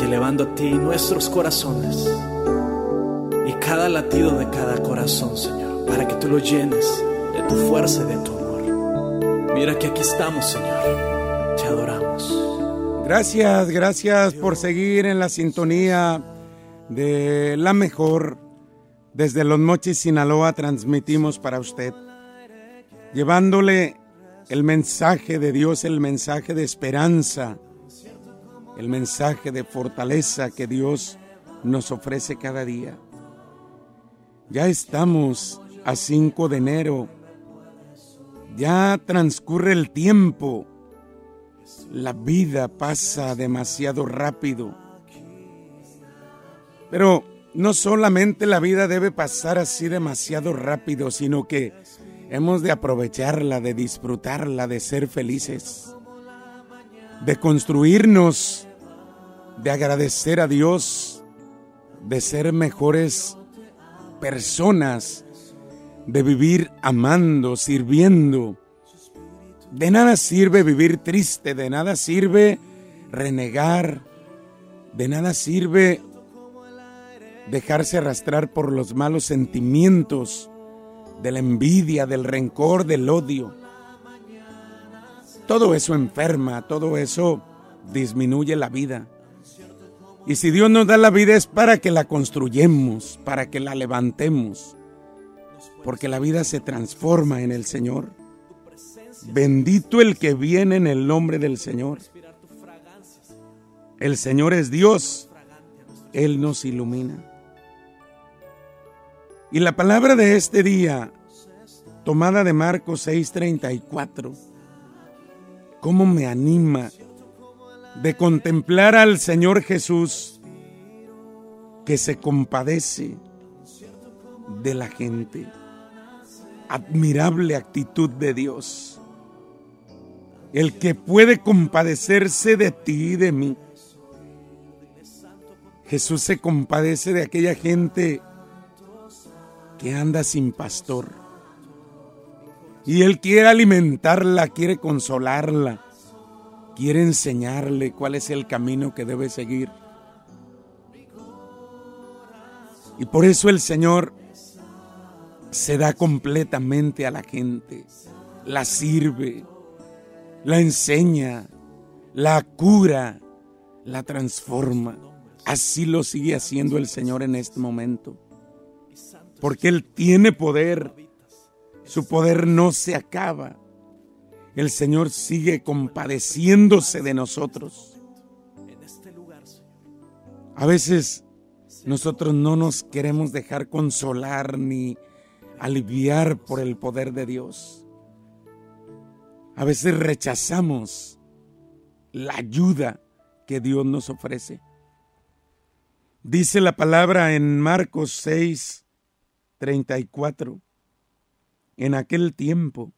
y elevando a ti nuestros corazones y cada latido de cada corazón, Señor, para que tú lo llenes de tu fuerza y de tu amor. Mira que aquí estamos, Señor, te adoramos. Gracias, gracias por seguir en la sintonía de la mejor. Desde Los Mochis, Sinaloa, transmitimos para usted, llevándole el mensaje de Dios, el mensaje de esperanza, el mensaje de fortaleza que Dios nos ofrece cada día. Ya estamos a 5 de enero, ya transcurre el tiempo, la vida pasa demasiado rápido. Pero no solamente la vida debe pasar así demasiado rápido, sino que hemos de aprovecharla, de disfrutarla, de ser felices, de construirnos, de agradecer a Dios, de ser mejores personas, de vivir amando, sirviendo. De nada sirve vivir triste, de nada sirve renegar, de nada sirve dejarse arrastrar por los malos sentimientos, de la envidia, del rencor, del odio. Todo eso enferma, todo eso disminuye la vida. Y si Dios nos da la vida es para que la construyemos, para que la levantemos, porque la vida se transforma en el Señor. Bendito el que viene en el nombre del Señor. El Señor es Dios, Él nos ilumina. Y la palabra de este día, tomada de Marcos 6:34, ¿cómo me anima de contemplar al Señor Jesús que se compadece de la gente? Admirable actitud de Dios. El que puede compadecerse de ti y de mí. Jesús se compadece de aquella gente que anda sin pastor. Y Él quiere alimentarla, quiere consolarla, quiere enseñarle cuál es el camino que debe seguir. Y por eso el Señor se da completamente a la gente, la sirve, la enseña, la cura, la transforma. Así lo sigue haciendo el Señor en este momento porque Él tiene poder. Su poder no se acaba. El Señor sigue compadeciéndose de nosotros. A veces nosotros no nos queremos dejar consolar ni aliviar por el poder de Dios. A veces rechazamos la ayuda que Dios nos ofrece. Dice la palabra en Marcos 6, 34. En aquel tiempo,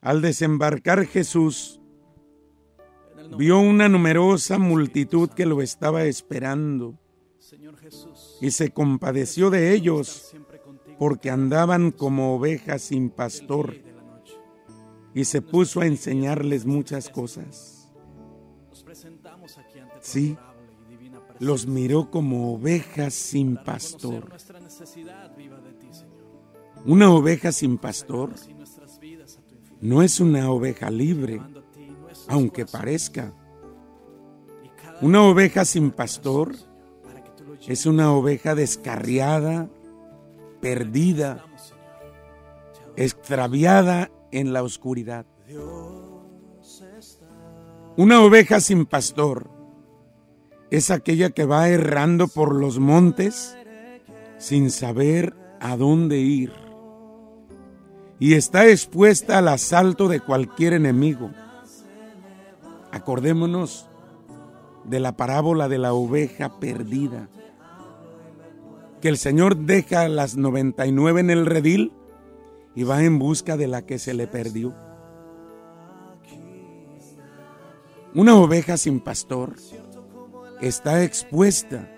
al desembarcar Jesús, vio una numerosa multitud que lo estaba esperando y se compadeció de ellos porque andaban como ovejas sin pastor y se puso a enseñarles muchas cosas. Sí, los miró como ovejas sin pastor. Una oveja sin pastor no es una oveja libre, aunque parezca. Una oveja sin pastor es una oveja descarriada, perdida, extraviada en la oscuridad. Una oveja sin pastor es aquella que va errando por los montes sin saber a dónde ir y está expuesta al asalto de cualquier enemigo. Acordémonos de la parábola de la oveja perdida. que el Señor deja las 99 en el redil y va en busca de la que se le perdió. Una oveja sin pastor está expuesta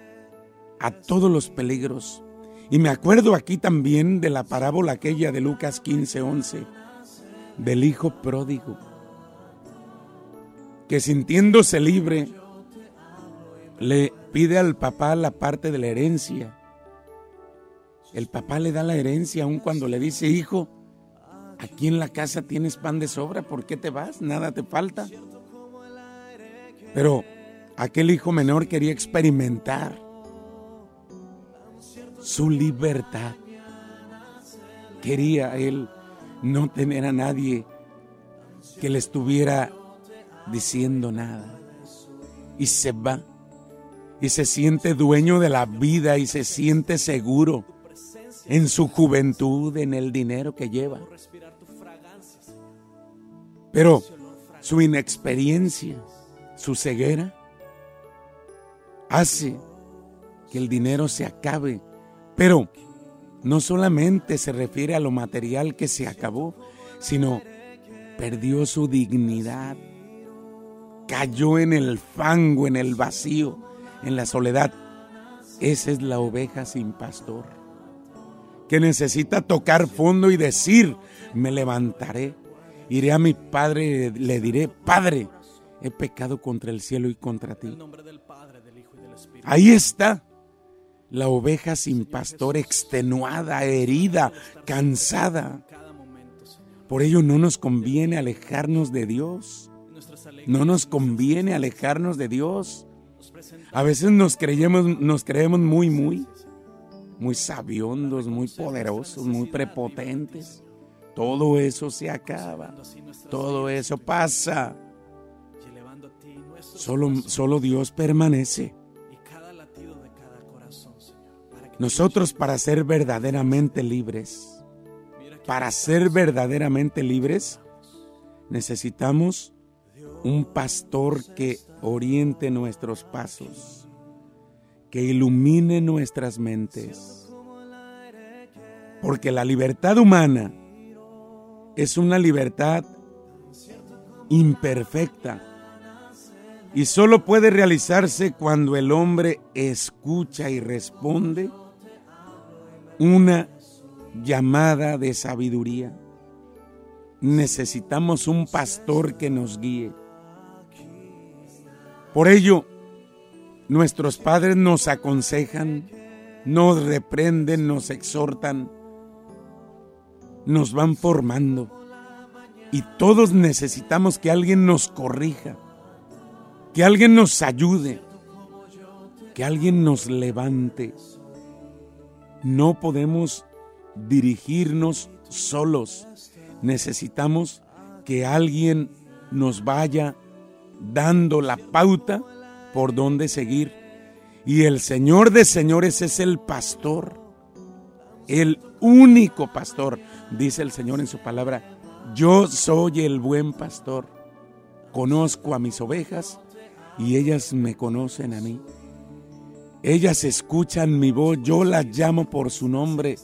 a todos los peligros. Y me acuerdo aquí también de la parábola aquella de Lucas 15, 11, del hijo pródigo, que sintiéndose libre, le pide al papá la parte de la herencia. El papá le da la herencia aun cuando le dice, hijo, aquí en la casa tienes pan de sobra, ¿por qué te vas? Nada te falta. Pero aquel hijo menor quería experimentar su libertad. Quería él no tener a nadie que le estuviera diciendo nada. Y se va. Y se siente dueño de la vida y se siente seguro en su juventud, en el dinero que lleva. Pero su inexperiencia, su ceguera, hace que el dinero se acabe pero no solamente se refiere a lo material que se acabó, sino perdió su dignidad, cayó en el fango, en el vacío, en la soledad. Esa es la oveja sin pastor, que necesita tocar fondo y decir, me levantaré, iré a mi padre, le diré, Padre, he pecado contra el cielo y contra ti. Ahí está la oveja sin pastor, extenuada, herida, cansada. Por ello no nos conviene alejarnos de Dios. No nos conviene alejarnos de Dios. A veces nos creemos, nos creemos muy, muy, muy sabiondos, muy poderosos, muy prepotentes. Todo eso se acaba. Todo eso pasa. Solo, solo Dios permanece. Nosotros para ser verdaderamente libres, para ser verdaderamente libres, necesitamos un pastor que oriente nuestros pasos, que ilumine nuestras mentes. Porque la libertad humana es una libertad imperfecta y solo puede realizarse cuando el hombre escucha y responde una llamada de sabiduría. Necesitamos un pastor que nos guíe. Por ello, nuestros padres nos aconsejan, nos reprenden, nos exhortan, nos van formando. Y todos necesitamos que alguien nos corrija, que alguien nos ayude, que alguien nos levante no podemos dirigirnos solos. Necesitamos que alguien nos vaya dando la pauta por dónde seguir. Y el Señor de señores es el pastor, el único pastor, dice el Señor en su palabra. Yo soy el buen pastor, conozco a mis ovejas y ellas me conocen a mí. Ellas escuchan mi voz, yo las llamo por su nombre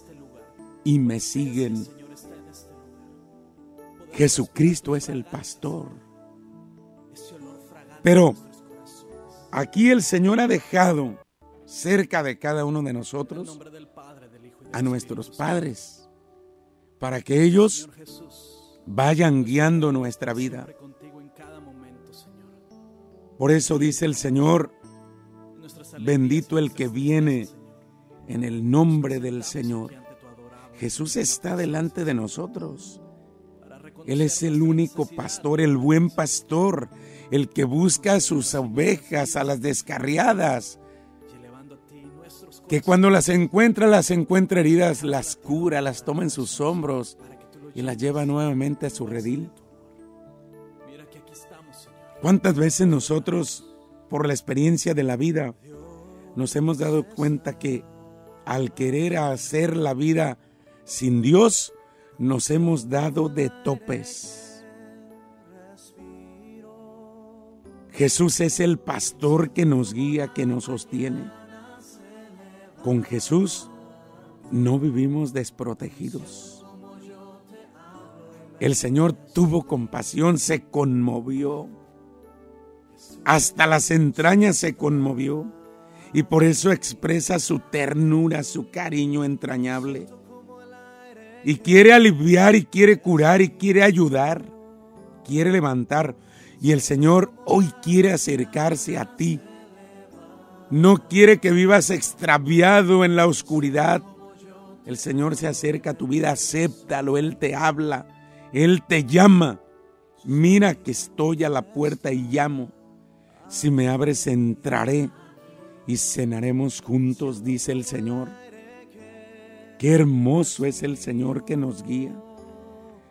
y me siguen. Jesucristo es el pastor. Pero aquí el Señor ha dejado cerca de cada uno de nosotros a nuestros padres para que ellos vayan guiando nuestra vida. Por eso dice el Señor, Bendito el que viene en el nombre del Señor. Jesús está delante de nosotros. Él es el único pastor, el buen pastor, el que busca a sus ovejas, a las descarriadas, que cuando las encuentra, las encuentra heridas, las cura, las toma en sus hombros y las lleva nuevamente a su redil. ¿Cuántas veces nosotros, por la experiencia de la vida, nos hemos dado cuenta que al querer hacer la vida sin Dios, nos hemos dado de topes. Jesús es el pastor que nos guía, que nos sostiene. Con Jesús no vivimos desprotegidos. El Señor tuvo compasión, se conmovió. Hasta las entrañas se conmovió y por eso expresa su ternura, su cariño entrañable. Y quiere aliviar y quiere curar y quiere ayudar, quiere levantar. Y el Señor hoy quiere acercarse a ti. No quiere que vivas extraviado en la oscuridad. El Señor se acerca a tu vida, acéptalo, Él te habla, Él te llama. Mira que estoy a la puerta y llamo. Si me abres, entraré y cenaremos juntos, dice el Señor. Qué hermoso es el Señor que nos guía,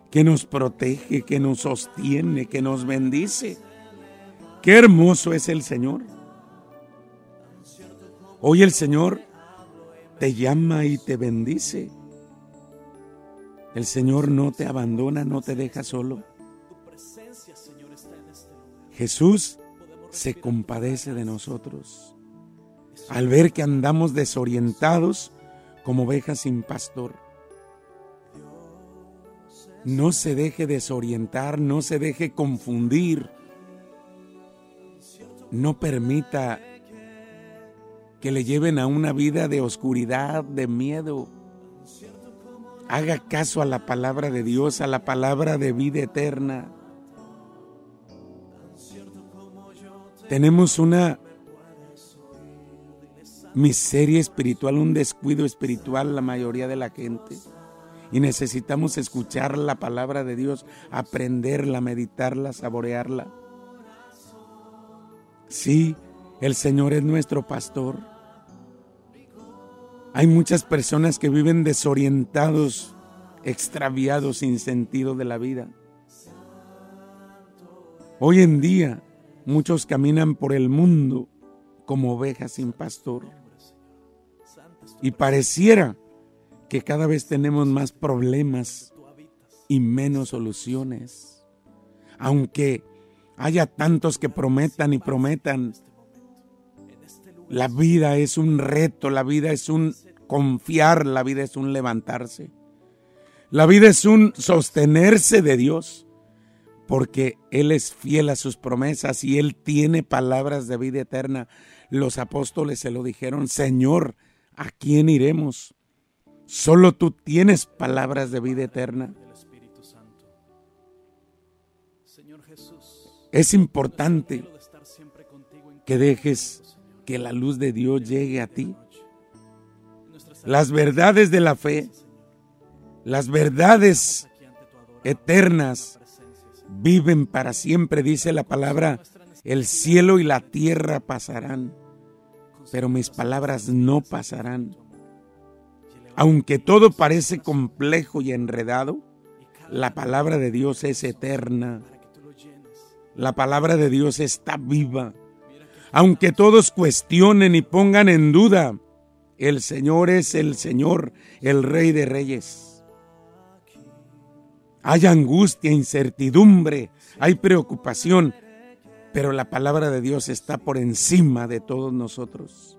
que nos protege, que nos sostiene, que nos bendice. Qué hermoso es el Señor. Hoy el Señor te llama y te bendice. El Señor no te abandona, no te deja solo. Jesús se compadece de nosotros al ver que andamos desorientados como ovejas sin pastor. No se deje desorientar, no se deje confundir. No permita que le lleven a una vida de oscuridad, de miedo. Haga caso a la palabra de Dios, a la palabra de vida eterna. Tenemos una miseria espiritual, un descuido espiritual la mayoría de la gente. Y necesitamos escuchar la palabra de Dios, aprenderla, meditarla, saborearla. Sí, el Señor es nuestro pastor. Hay muchas personas que viven desorientados, extraviados, sin sentido de la vida. Hoy en día muchos caminan por el mundo como ovejas sin pastor. Y pareciera que cada vez tenemos más problemas y menos soluciones. Aunque haya tantos que prometan y prometan, la vida es un reto, la vida es un confiar, la vida es un levantarse. La vida es un sostenerse de Dios, porque Él es fiel a sus promesas y Él tiene palabras de vida eterna. Los apóstoles se lo dijeron, Señor, ¿a quién iremos? Solo tú tienes palabras de vida eterna. Es importante que dejes que la luz de Dios llegue a ti. Las verdades de la fe, las verdades eternas viven para siempre, dice la palabra, el cielo y la tierra pasarán, pero mis palabras no pasarán. Aunque todo parece complejo y enredado, la palabra de Dios es eterna. La palabra de Dios está viva. Aunque todos cuestionen y pongan en duda, el Señor es el Señor, el Rey de Reyes. Hay angustia, incertidumbre, hay preocupación, pero la palabra de Dios está por encima de todos nosotros.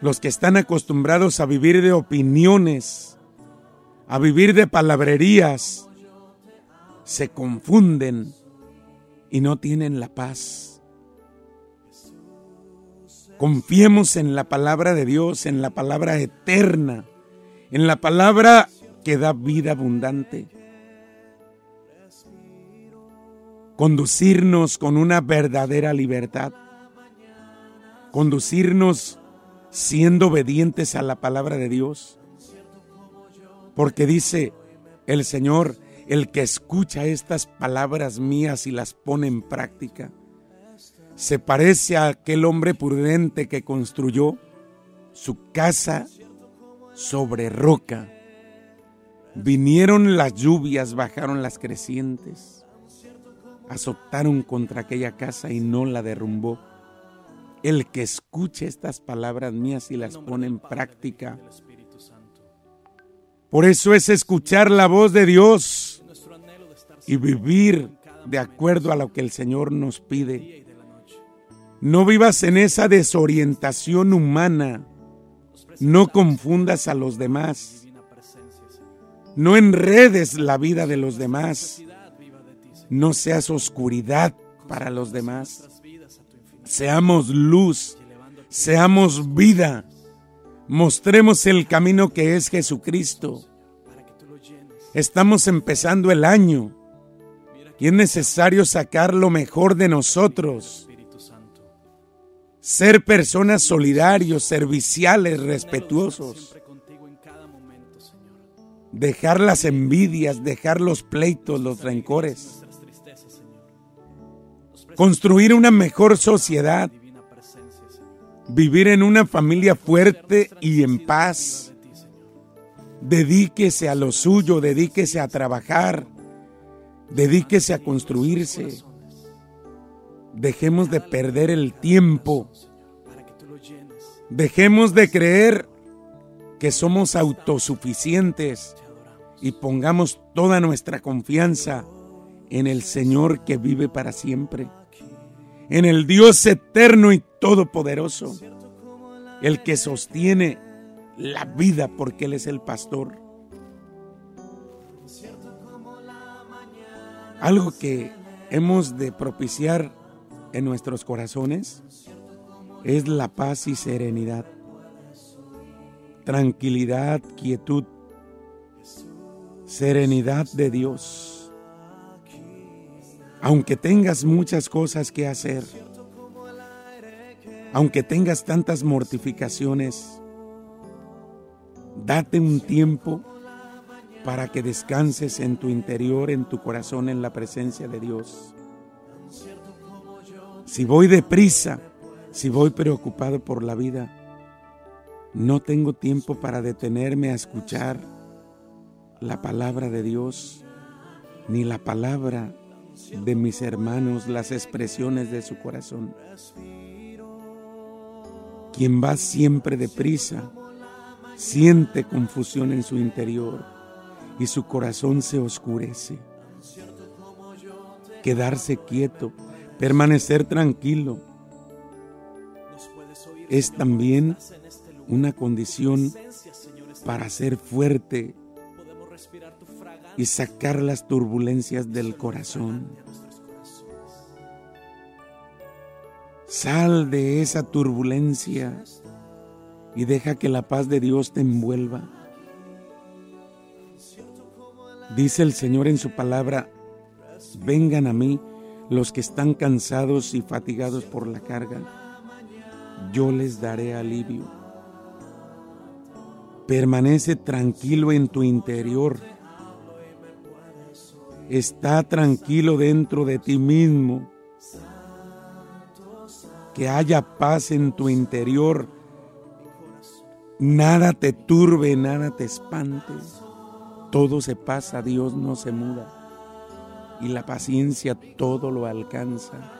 Los que están acostumbrados a vivir de opiniones, a vivir de palabrerías, se confunden y no tienen la paz. Confiemos en la palabra de Dios, en la palabra eterna, en la palabra que da vida abundante. conducirnos con una verdadera libertad, conducirnos siendo obedientes a la palabra de Dios. Porque dice el Señor, el que escucha estas palabras mías y las pone en práctica, se parece a aquel hombre prudente que construyó su casa sobre roca. Vinieron las lluvias, bajaron las crecientes azotaron contra aquella casa y no la derrumbó. El que escuche estas palabras mías y las pone en práctica. Por eso es escuchar la voz de Dios y vivir de acuerdo a lo que el Señor nos pide. No vivas en esa desorientación humana. No confundas a los demás. No enredes la vida de los demás. No seas oscuridad para los demás. Seamos luz. Seamos vida. Mostremos el camino que es Jesucristo. Estamos empezando el año y es necesario sacar lo mejor de nosotros. Ser personas solidarios, serviciales, respetuosos. Dejar las envidias, dejar los pleitos, los rencores. Construir una mejor sociedad. Vivir en una familia fuerte y en paz. Dedíquese a lo suyo, dedíquese a trabajar, dedíquese a construirse. Dejemos de perder el tiempo. Dejemos de creer que somos autosuficientes y pongamos toda nuestra confianza en el Señor que vive para siempre, en el Dios eterno y todopoderoso, el que sostiene la vida porque Él es el pastor. Algo que hemos de propiciar en nuestros corazones es la paz y serenidad, tranquilidad, quietud, serenidad de Dios. Aunque tengas muchas cosas que hacer, aunque tengas tantas mortificaciones, Date un tiempo para que descanses en tu interior, en tu corazón, en la presencia de Dios. Si voy deprisa, si voy preocupado por la vida, no tengo tiempo para detenerme a escuchar la palabra de Dios, ni la palabra de mis hermanos, las expresiones de su corazón. Quien va siempre deprisa, siente confusión en su interior y su corazón se oscurece. Quedarse quieto, permanecer tranquilo, es también una condición para ser fuerte y sacar las turbulencias del corazón. Sal de esa turbulencia y deja que la paz de Dios te envuelva. Dice el Señor en su palabra, vengan a mí los que están cansados y fatigados por la carga, yo les daré alivio. Permanece tranquilo en tu interior. Está tranquilo dentro de ti mismo. Que haya paz en tu interior Nada te turbe, nada te espante. Todo se pasa, Dios no se muda. Y la paciencia todo lo alcanza.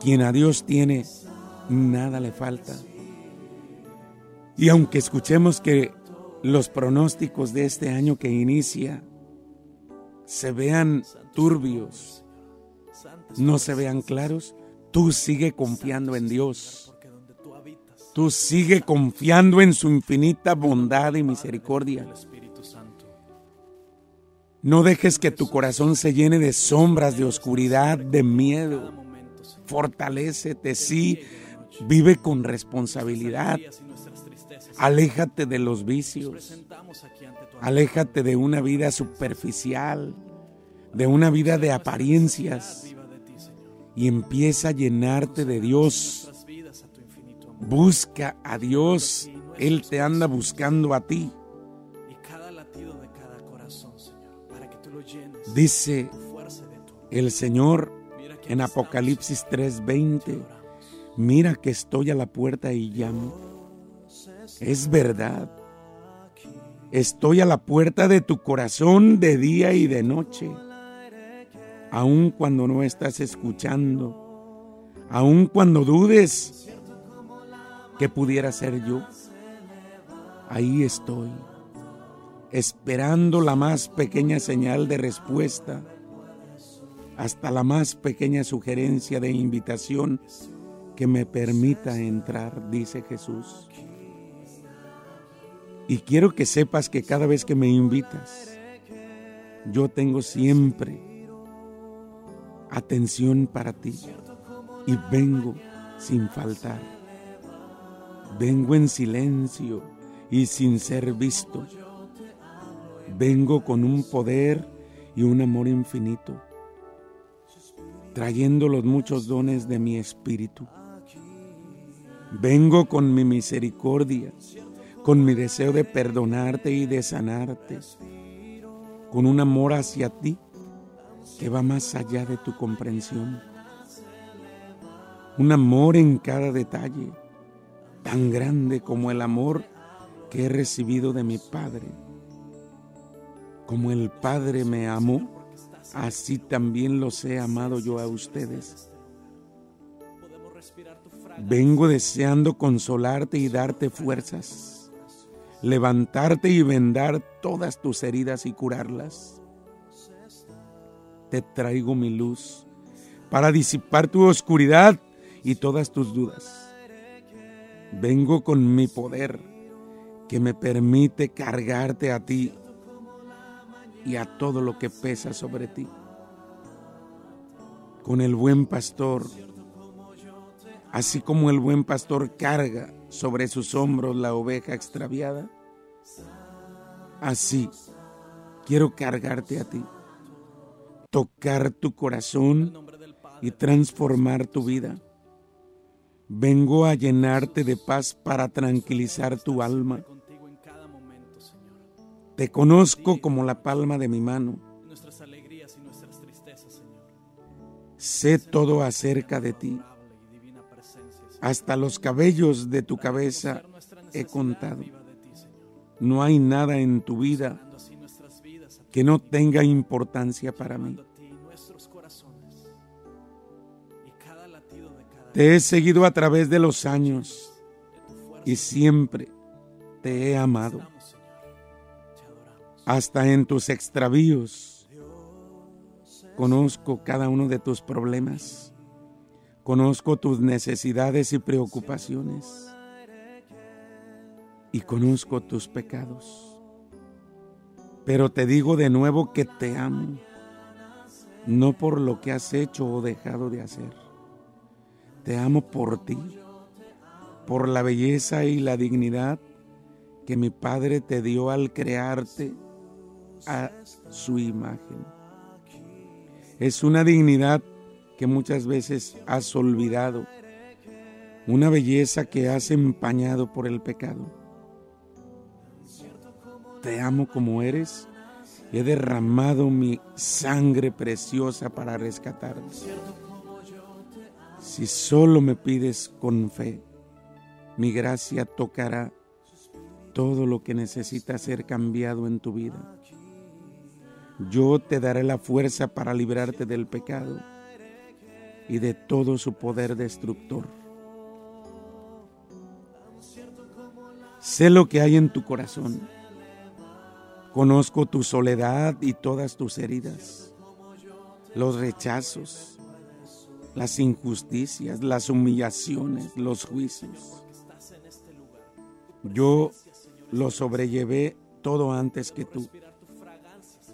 Quien a Dios tiene, nada le falta. Y aunque escuchemos que los pronósticos de este año que inicia se vean turbios, no se vean claros, tú sigue confiando en Dios Tú sigue confiando en su infinita bondad y misericordia. No dejes que tu corazón se llene de sombras, de oscuridad, de miedo. Fortalécete, sí, vive con responsabilidad. Aléjate de los vicios. Aléjate de una vida superficial, de una vida de apariencias. Y empieza a llenarte de Dios Busca a Dios. Él te anda buscando a ti. Dice el Señor en Apocalipsis 3:20, mira que estoy a la puerta y llamo. Es verdad. Estoy a la puerta de tu corazón de día y de noche. Aun cuando no estás escuchando, aun cuando dudes, ¿Qué pudiera ser yo? Ahí estoy, esperando la más pequeña señal de respuesta, hasta la más pequeña sugerencia de invitación que me permita entrar, dice Jesús. Y quiero que sepas que cada vez que me invitas, yo tengo siempre atención para ti y vengo sin faltar. Vengo en silencio y sin ser visto. Vengo con un poder y un amor infinito, trayendo los muchos dones de mi espíritu. Vengo con mi misericordia, con mi deseo de perdonarte y de sanarte, con un amor hacia ti que va más allá de tu comprensión. Un amor en cada detalle, tan grande como el amor que he recibido de mi Padre. Como el Padre me amó, así también los he amado yo a ustedes. Vengo deseando consolarte y darte fuerzas, levantarte y vendar todas tus heridas y curarlas. Te traigo mi luz para disipar tu oscuridad y todas tus dudas. Vengo con mi poder que me permite cargarte a ti y a todo lo que pesa sobre ti. Con el buen pastor Así como el buen pastor carga sobre sus hombros la oveja extraviada, así quiero cargarte a ti, tocar tu corazón y transformar tu vida. Vengo a llenarte de paz para tranquilizar tu alma. Te conozco como la palma de mi mano. Sé todo acerca de ti hasta los cabellos de tu cabeza he contado. No hay nada en tu vida que no tenga importancia para mí. Te he seguido a través de los años y siempre te he amado. Hasta en tus extravíos conozco cada uno de tus problemas Conozco tus necesidades y preocupaciones. Y conozco tus pecados. Pero te digo de nuevo que te amo. No por lo que has hecho o dejado de hacer. Te amo por ti. Por la belleza y la dignidad que mi Padre te dio al crearte a su imagen. Es una dignidad que muchas veces has olvidado, una belleza que has empañado por el pecado. Te amo como eres y he derramado mi sangre preciosa para rescatarte. Si solo me pides con fe, mi gracia tocará todo lo que necesita ser cambiado en tu vida. Yo te daré la fuerza para librarte del pecado y de todo su poder destructor. Sé lo que hay en tu corazón. Conozco tu soledad y todas tus heridas, los rechazos, las injusticias, las humillaciones, los juicios. Yo lo sobrellevé todo antes que tú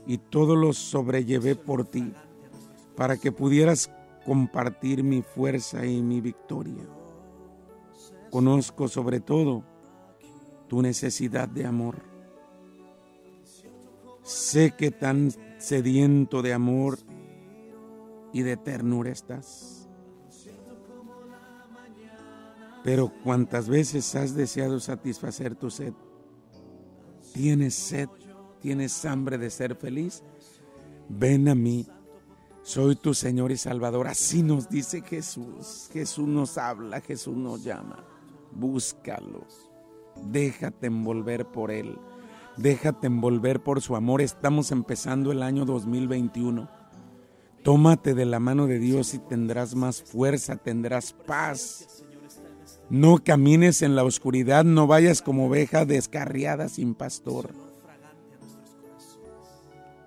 y todo lo sobrellevé por ti para que pudieras compartir mi fuerza y mi victoria. Conozco sobre todo tu necesidad de amor. Sé que tan sediento de amor y de ternura estás. Pero cuantas veces has deseado satisfacer tu sed, tienes sed, tienes hambre de ser feliz, ven a mí soy tu Señor y Salvador. Así nos dice Jesús. Jesús nos habla, Jesús nos llama. Búscalo. Déjate envolver por Él. Déjate envolver por su amor. Estamos empezando el año 2021. Tómate de la mano de Dios y tendrás más fuerza, tendrás paz. No camines en la oscuridad, no vayas como oveja descarriada sin pastor.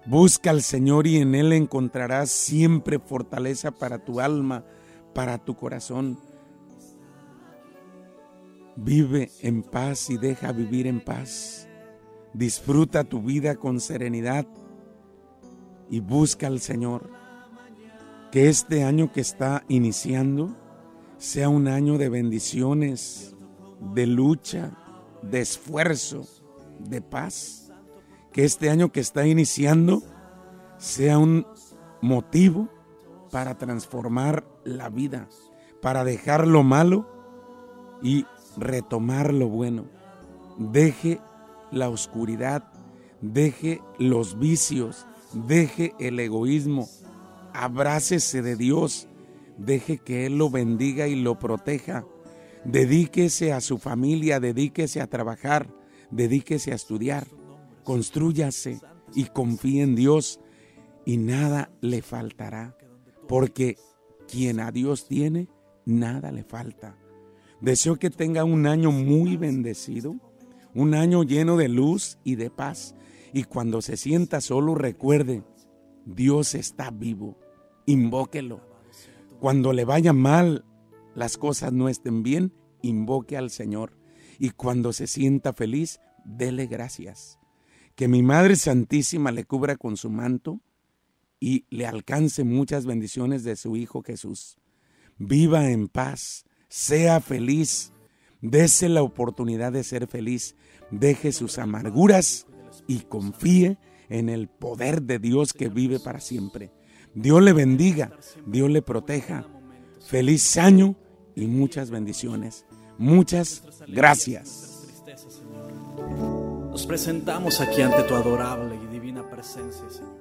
Busca al Señor y en Él encontrarás siempre fortaleza para tu alma, para tu corazón. Vive en paz y deja vivir en paz. disfruta tu vida con serenidad y busca al Señor. Que este año que está iniciando sea un año de bendiciones, de lucha, de esfuerzo, de paz. Que este año que está iniciando sea un motivo para transformar la vida, para dejar lo malo y retomar lo bueno. Deje la oscuridad, deje los vicios, deje el egoísmo, abrácese de Dios, deje que Él lo bendiga y lo proteja. Dedíquese a su familia, dedíquese a trabajar, dedíquese a estudiar, construyase y confíe en Dios y nada le faltará, porque quien a Dios tiene, nada le falta. Deseo que tenga un año muy bendecido, un año lleno de luz y de paz. Y cuando se sienta solo, recuerde, Dios está vivo, invóquelo. Cuando le vaya mal, las cosas no estén bien, invoque al Señor. Y cuando se sienta feliz, dele gracias. Que mi Madre Santísima le cubra con su manto y le alcance muchas bendiciones de su Hijo Jesús. Viva en paz sea feliz, dese la oportunidad de ser feliz, deje sus amarguras y confíe en el poder de Dios que vive para siempre. Dios le bendiga, Dios le proteja. Feliz año y muchas bendiciones. Muchas gracias. Nos presentamos aquí ante tu adorable y divina presencia, Señor.